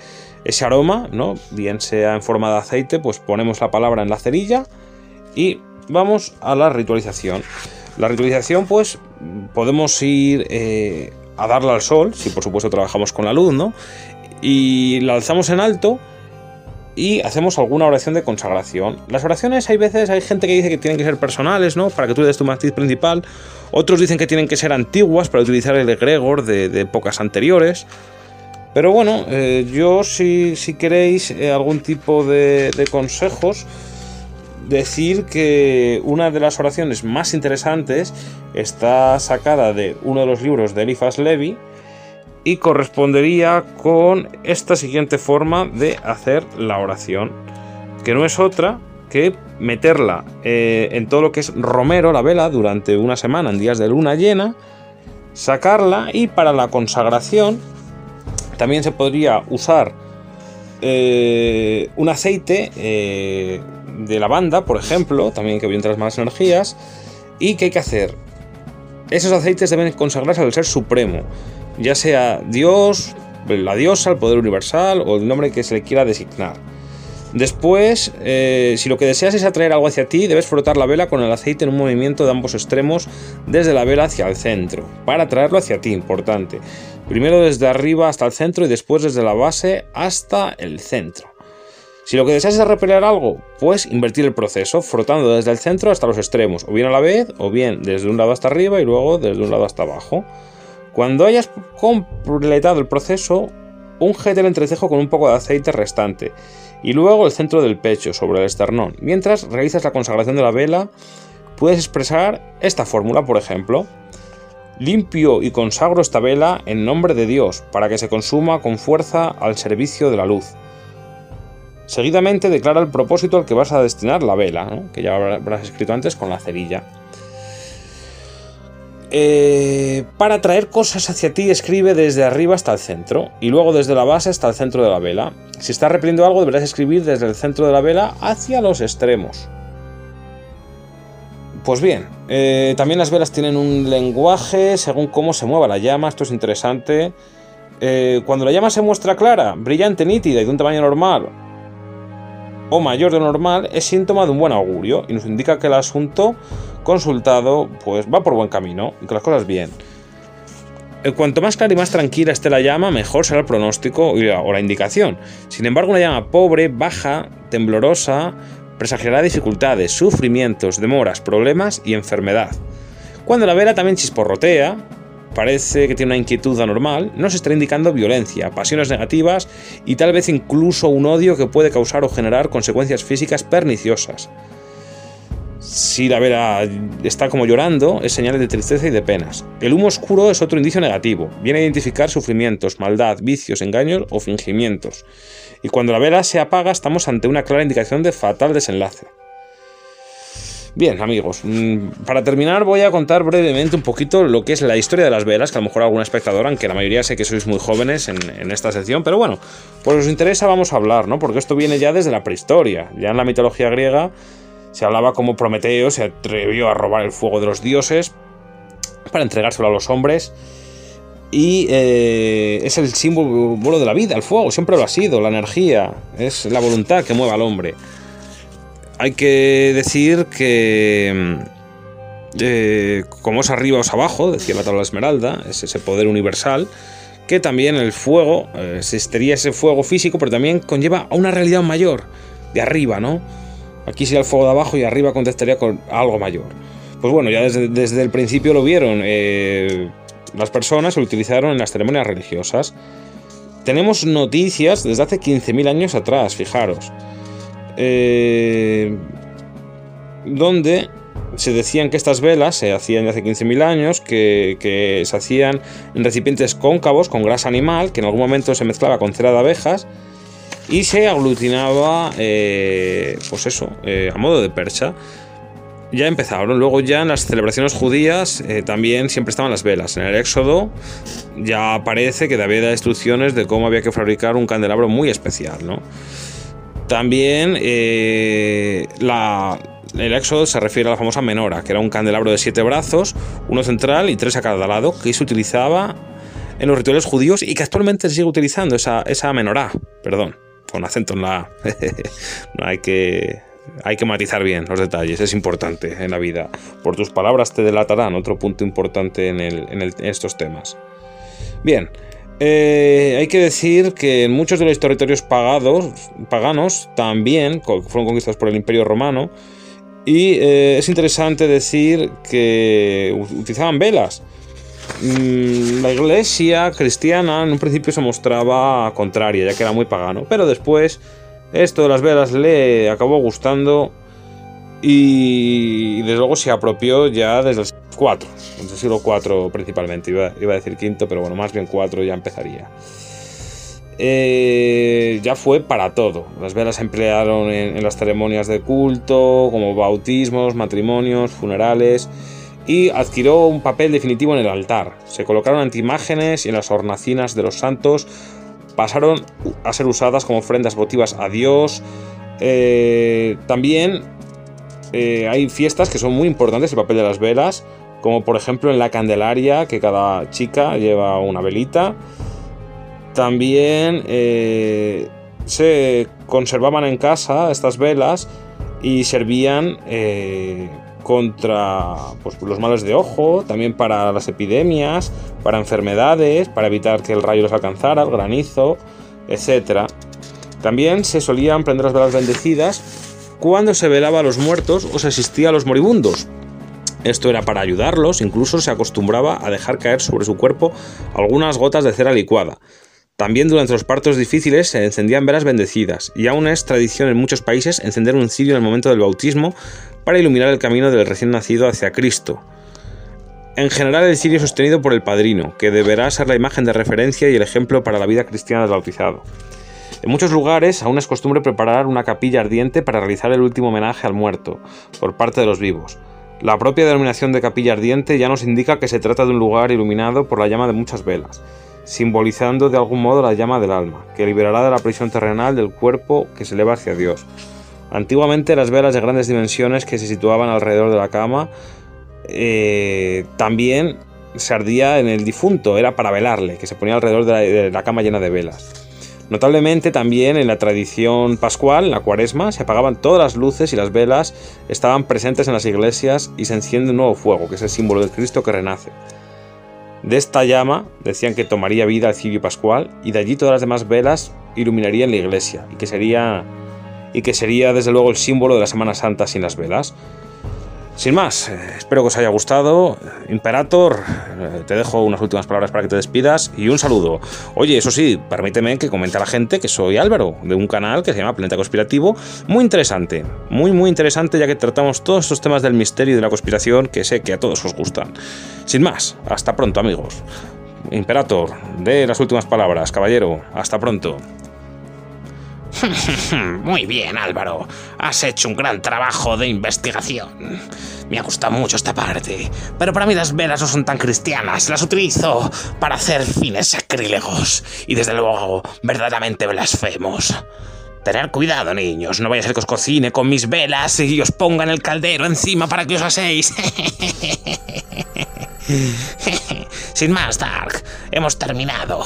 ese aroma, ¿no? bien sea en forma de aceite, pues ponemos la palabra en la cerilla y vamos a la ritualización. La ritualización, pues podemos ir a darla al sol, si por supuesto trabajamos con la luz, ¿no? Y la alzamos en alto y hacemos alguna oración de consagración. Las oraciones hay veces, hay gente que dice que tienen que ser personales, ¿no? Para que tú des tu matiz principal. Otros dicen que tienen que ser antiguas para utilizar el egregor de, épocas anteriores. Pero bueno, eh, yo si, si queréis eh, algún tipo de, de consejos, decir que una de las oraciones más interesantes está sacada de uno de los libros de Eliphas Levi y correspondería con esta siguiente forma de hacer la oración, que no es otra que meterla eh, en todo lo que es romero, la vela, durante una semana en días de luna llena, sacarla y para la consagración también se podría usar eh, un aceite eh, de lavanda, por ejemplo, también que orienta las malas energías. ¿Y qué hay que hacer? Esos aceites deben consagrarse al ser supremo, ya sea Dios, la diosa, el poder universal o el nombre que se le quiera designar. Después, eh, si lo que deseas es atraer algo hacia ti, debes frotar la vela con el aceite en un movimiento de ambos extremos desde la vela hacia el centro, para atraerlo hacia ti, importante. Primero desde arriba hasta el centro y después desde la base hasta el centro. Si lo que deseas es repeler algo, puedes invertir el proceso frotando desde el centro hasta los extremos, o bien a la vez, o bien desde un lado hasta arriba y luego desde un lado hasta abajo. Cuando hayas completado el proceso, ungete el entrecejo con un poco de aceite restante y luego el centro del pecho sobre el esternón. Mientras realizas la consagración de la vela, puedes expresar esta fórmula, por ejemplo. Limpio y consagro esta vela en nombre de Dios, para que se consuma con fuerza al servicio de la luz. Seguidamente declara el propósito al que vas a destinar la vela, que ya habrás escrito antes con la cerilla. Eh, para traer cosas hacia ti, escribe desde arriba hasta el centro y luego desde la base hasta el centro de la vela. Si estás repeliendo algo, deberás escribir desde el centro de la vela hacia los extremos. Pues bien, eh, también las velas tienen un lenguaje según cómo se mueva la llama, esto es interesante. Eh, cuando la llama se muestra clara, brillante, nítida y de un tamaño normal, o mayor de lo normal es síntoma de un buen augurio y nos indica que el asunto consultado pues va por buen camino y que las cosas bien. En cuanto más clara y más tranquila esté la llama, mejor será el pronóstico o la indicación. Sin embargo, una llama pobre, baja, temblorosa, presagiará dificultades, sufrimientos, demoras, problemas y enfermedad. Cuando la vela también chisporrotea, parece que tiene una inquietud anormal, nos está indicando violencia, pasiones negativas y tal vez incluso un odio que puede causar o generar consecuencias físicas perniciosas. Si la vela está como llorando, es señal de tristeza y de penas. El humo oscuro es otro indicio negativo. Viene a identificar sufrimientos, maldad, vicios, engaños o fingimientos. Y cuando la vela se apaga, estamos ante una clara indicación de fatal desenlace. Bien, amigos, mm, para terminar voy a contar brevemente un poquito lo que es la historia de las velas, que a lo mejor algún espectador, aunque la mayoría sé que sois muy jóvenes en, en esta sección, pero bueno, pues os interesa vamos a hablar, ¿no? Porque esto viene ya desde la prehistoria, ya en la mitología griega se hablaba como Prometeo se atrevió a robar el fuego de los dioses para entregárselo a los hombres. Y eh, es el símbolo de la vida, el fuego, siempre lo ha sido, la energía, es la voluntad que mueve al hombre. Hay que decir que, eh, como es arriba o es abajo, decía la tabla esmeralda, es ese poder universal, que también el fuego, eh, existiría ese fuego físico, pero también conlleva a una realidad mayor, de arriba, ¿no? Aquí sería el fuego de abajo y arriba contestaría con algo mayor. Pues bueno, ya desde, el principio lo vieron. Eh, las personas lo utilizaron en las ceremonias religiosas. Tenemos noticias desde hace 15.000 años atrás, fijaros. Eh, donde se decían que estas velas se hacían hace 15.000 años, que, se hacían en recipientes cóncavos con grasa animal, que en algún momento se mezclaba con cera de abejas y se aglutinaba, eh, pues eso, eh, a modo de percha. Ya empezaron, luego ya en las celebraciones judías también siempre estaban las velas. En el Éxodo ya aparece que había instrucciones de cómo había que fabricar un candelabro muy especial, ¿no? También la, el éxodo se refiere a la famosa menora, que era un candelabro de siete brazos, uno central y tres a cada lado, que se utilizaba en los rituales judíos y que actualmente se sigue utilizando, esa, esa menorá, perdón con acento en la (laughs) no hay que, hay que matizar bien los detalles, es importante en la vida. Por tus palabras te delatarán, otro punto importante en, estos temas. Bien, eh, hay que decir que muchos de los territorios pagados, paganos también fueron conquistados por el Imperio Romano. Y eh, es interesante decir que utilizaban velas. Mm, la iglesia cristiana en un principio se mostraba contraria, ya que era muy pagano, pero después esto de las velas le acabó gustando y desde luego se apropió ya desde el 4, desde el siglo 4 principalmente, iba, a decir quinto, pero bueno, más bien 4 ya empezaría. Eh, ya fue para todo. Las velas se emplearon en las ceremonias de culto, como bautismos, matrimonios, funerales y adquirió un papel definitivo en el altar. Se colocaron antiimágenes y en las hornacinas de los santos pasaron a ser usadas como ofrendas votivas a Dios. Eh, también eh, hay fiestas que son muy importantes el papel de las velas, como por ejemplo en la Candelaria, que cada chica lleva una velita. También eh, se conservaban en casa estas velas y servían contra pues, los males de ojo, también para las epidemias, para enfermedades, para evitar que el rayo los alcanzara, el granizo, etc. También se solían prender las velas bendecidas cuando se velaba a los muertos o se asistía a los moribundos. Esto era para ayudarlos, incluso se acostumbraba a dejar caer sobre su cuerpo algunas gotas de cera licuada. También durante los partos difíciles se encendían velas bendecidas, y aún es tradición en muchos países encender un cirio en el momento del bautismo para iluminar el camino del recién nacido hacia Cristo. En general el cirio es sostenido por el padrino, que deberá ser la imagen de referencia y el ejemplo para la vida cristiana del bautizado. En muchos lugares aún es costumbre preparar una capilla ardiente para realizar el último homenaje al muerto, por parte de los vivos. La propia denominación de capilla ardiente ya nos indica que se trata de un lugar iluminado por la llama de muchas velas, simbolizando de algún modo la llama del alma, que liberará de la prisión terrenal del cuerpo que se eleva hacia Dios. Antiguamente las velas de grandes dimensiones que se situaban alrededor de la cama eh, también se ardía en el difunto, era para velarle, que se ponía alrededor de la, cama llena de velas. Notablemente también en la tradición pascual, la cuaresma, se apagaban todas las luces y las velas estaban presentes en las iglesias y se enciende un nuevo fuego, que es el símbolo del Cristo que renace. De esta llama decían que tomaría vida el cirio pascual y de allí todas las demás velas iluminarían la iglesia y que sería y que sería desde luego el símbolo de la Semana Santa sin las velas. Sin más, eh, espero que os haya gustado. Imperator, eh, te dejo unas últimas palabras para que te despidas y un saludo. Oye, eso sí, permíteme que comente a la gente que soy Álvaro, de un canal que se llama Planeta Conspirativo, muy interesante, muy muy interesante ya que tratamos todos estos temas del misterio y de la conspiración que sé que a todos os gustan. Sin más, hasta pronto amigos. Imperator, de las últimas palabras, caballero, hasta pronto. (laughs) Muy bien, Álvaro. Has hecho un gran trabajo de investigación. Me ha gustado mucho esta parte. Pero para mí las velas no son tan cristianas. Las utilizo para hacer fines sacrílegos. Y desde luego, verdaderamente blasfemos. Tener cuidado, niños. No vaya a ser que os cocine con mis velas y os ponga en el caldero encima para que os aséis. (laughs) Sin más, Dark, hemos terminado.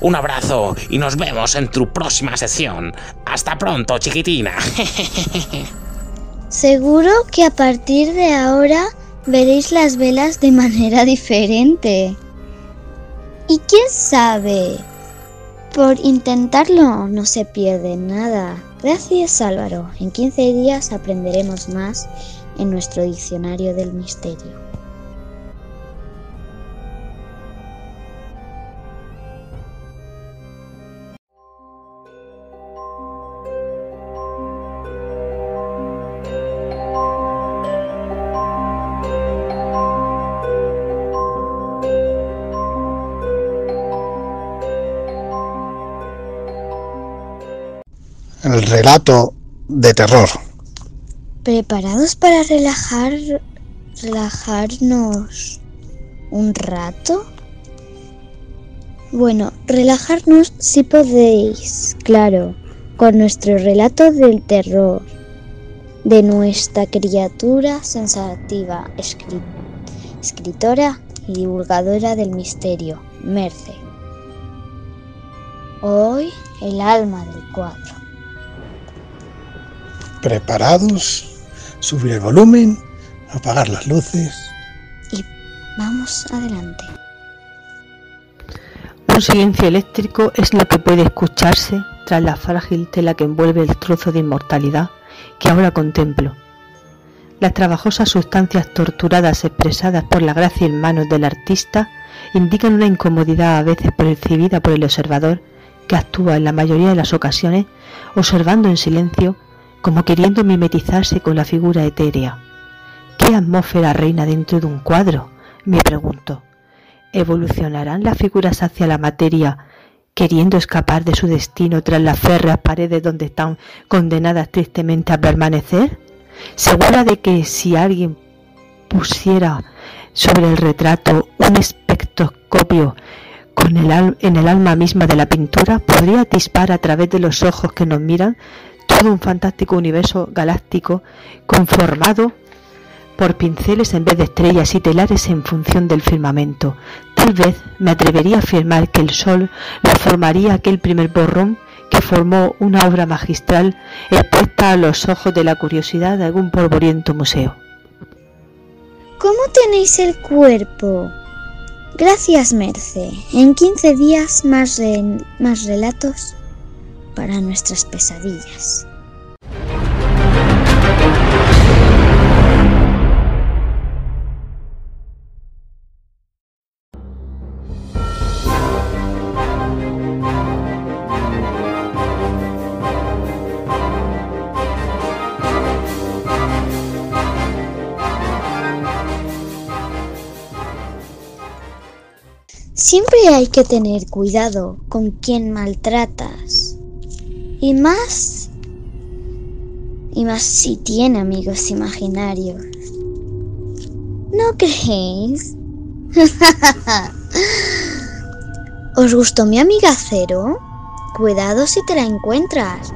Un abrazo y nos vemos en tu próxima sesión. Hasta pronto, chiquitina. (laughs) Seguro que a partir de ahora veréis las velas de manera diferente. Y quién sabe, por intentarlo no se pierde nada. Gracias Álvaro, en 15 días aprenderemos más en nuestro diccionario del misterio. El relato de terror. ¿Preparados para relajar relajarnos un rato? Bueno, relajarnos si podéis, claro, con nuestro relato del terror de nuestra criatura sensativa, escri- escritora y divulgadora del misterio, Merce. Hoy el alma del cuadro. ¿Preparados? Subir el volumen, apagar las luces. Vamos adelante. Un silencio eléctrico es lo que puede escucharse tras la frágil tela que envuelve el trozo de inmortalidad que ahora contemplo. Las trabajosas sustancias torturadas expresadas por la grácil manos del artista indican una incomodidad a veces percibida por el observador que actúa en la mayoría de las ocasiones observando en silencio como queriendo mimetizarse con la figura etérea. ¿Qué atmósfera reina dentro de un cuadro? me pregunto. ¿Evolucionarán las figuras hacia la materia, queriendo escapar de su destino tras las férreas paredes donde están condenadas tristemente a permanecer? ¿Segura de que si alguien pusiera sobre el retrato un espectroscopio con el en el alma misma de la pintura, podría atisbar a través de los ojos que nos miran todo un fantástico universo galáctico conformado por pinceles en vez de estrellas y telares en función del firmamento. Tal vez me atrevería a afirmar que el sol lo formaría aquel primer borrón que formó una obra magistral expuesta a los ojos de la curiosidad de algún polvoriento museo. ¿Cómo tenéis el cuerpo? Gracias, Merce. En 15 días más, más relatos para nuestras pesadillas. Siempre hay que tener cuidado con quien maltratas. Y más... Y más si tiene amigos imaginarios. ¿No creéis? (laughs) ¿Os gustó mi amiga Cero? Cuidado si te la encuentras.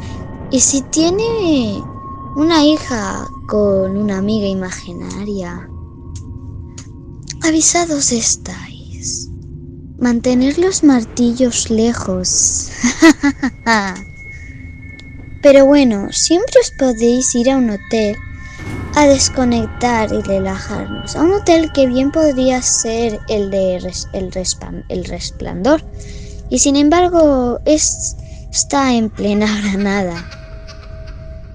Y si tiene una hija con una amiga imaginaria. Avisados estáis. Mantener los martillos lejos. (laughs) Pero bueno, siempre os podéis ir a un hotel a desconectar y relajarnos. A un hotel que bien podría ser el de el, el resplandor. Y sin embargo es, está en plena (laughs) granada.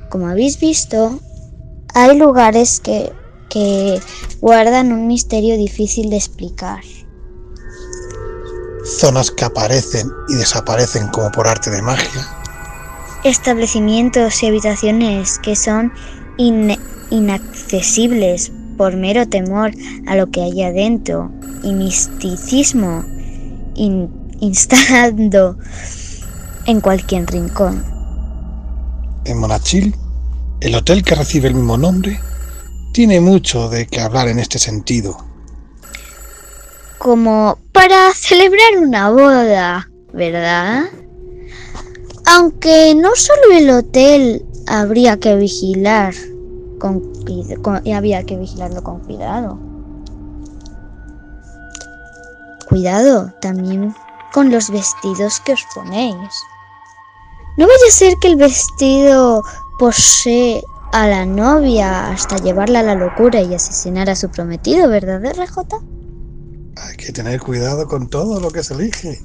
como habéis visto, hay lugares que, que guardan un misterio difícil de explicar. Zonas que aparecen y desaparecen como por arte de magia. Establecimientos y habitaciones que son in- inaccesibles por mero temor a lo que hay adentro y misticismo in- instalando en cualquier rincón. En Monachil, el hotel que recibe el mismo nombre, tiene mucho de qué hablar en este sentido. Como para celebrar una boda, ¿verdad? Aunque no solo el hotel habría que vigilar con, había que vigilarlo con cuidado. Cuidado también con los vestidos que os ponéis. No vaya a ser que el vestido posee a la novia hasta llevarla a la locura y asesinar a su prometido, ¿verdad, RJ? Hay que tener cuidado con todo lo que se elige.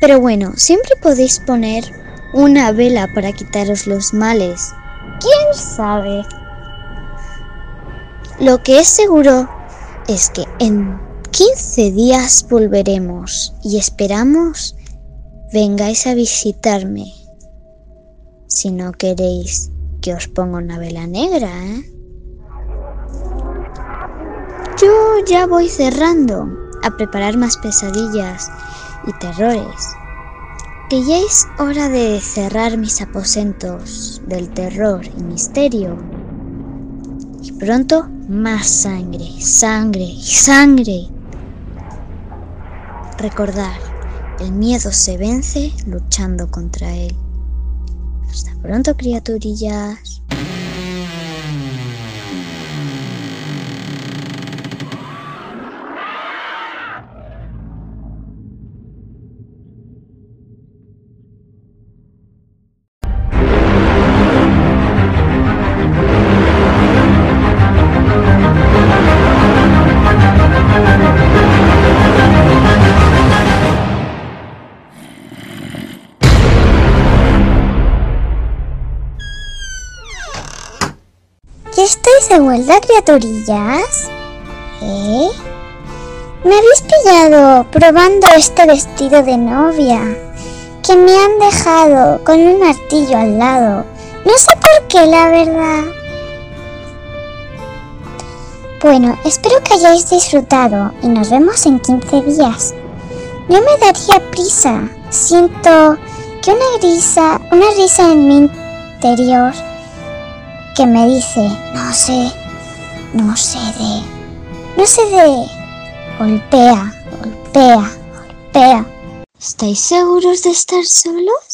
Pero bueno, siempre podéis poner una vela para quitaros los males. ¿Quién sabe? Lo que es seguro es que en 15 días volveremos y esperamos vengáis a visitarme. Si no queréis que os ponga una vela negra, ¿eh? Yo ya voy cerrando a preparar más pesadillas y terrores. Que ya es hora de cerrar mis aposentos del terror y misterio. Y pronto más sangre, sangre y sangre. Recordar, el miedo se vence luchando contra él. Hasta pronto, criaturillas. Vuelta, criaturillas? ¿Eh? Me habéis pillado probando este vestido de novia que me han dejado con un martillo al lado. No sé por qué, la verdad. Bueno, espero que hayáis disfrutado y nos vemos en 15 días. No me daría prisa. Siento que una risa, una risa en mi interior que me dice, no sé, no sé de, no sé de, golpea, golpea, golpea. ¿Estáis seguros de estar solos?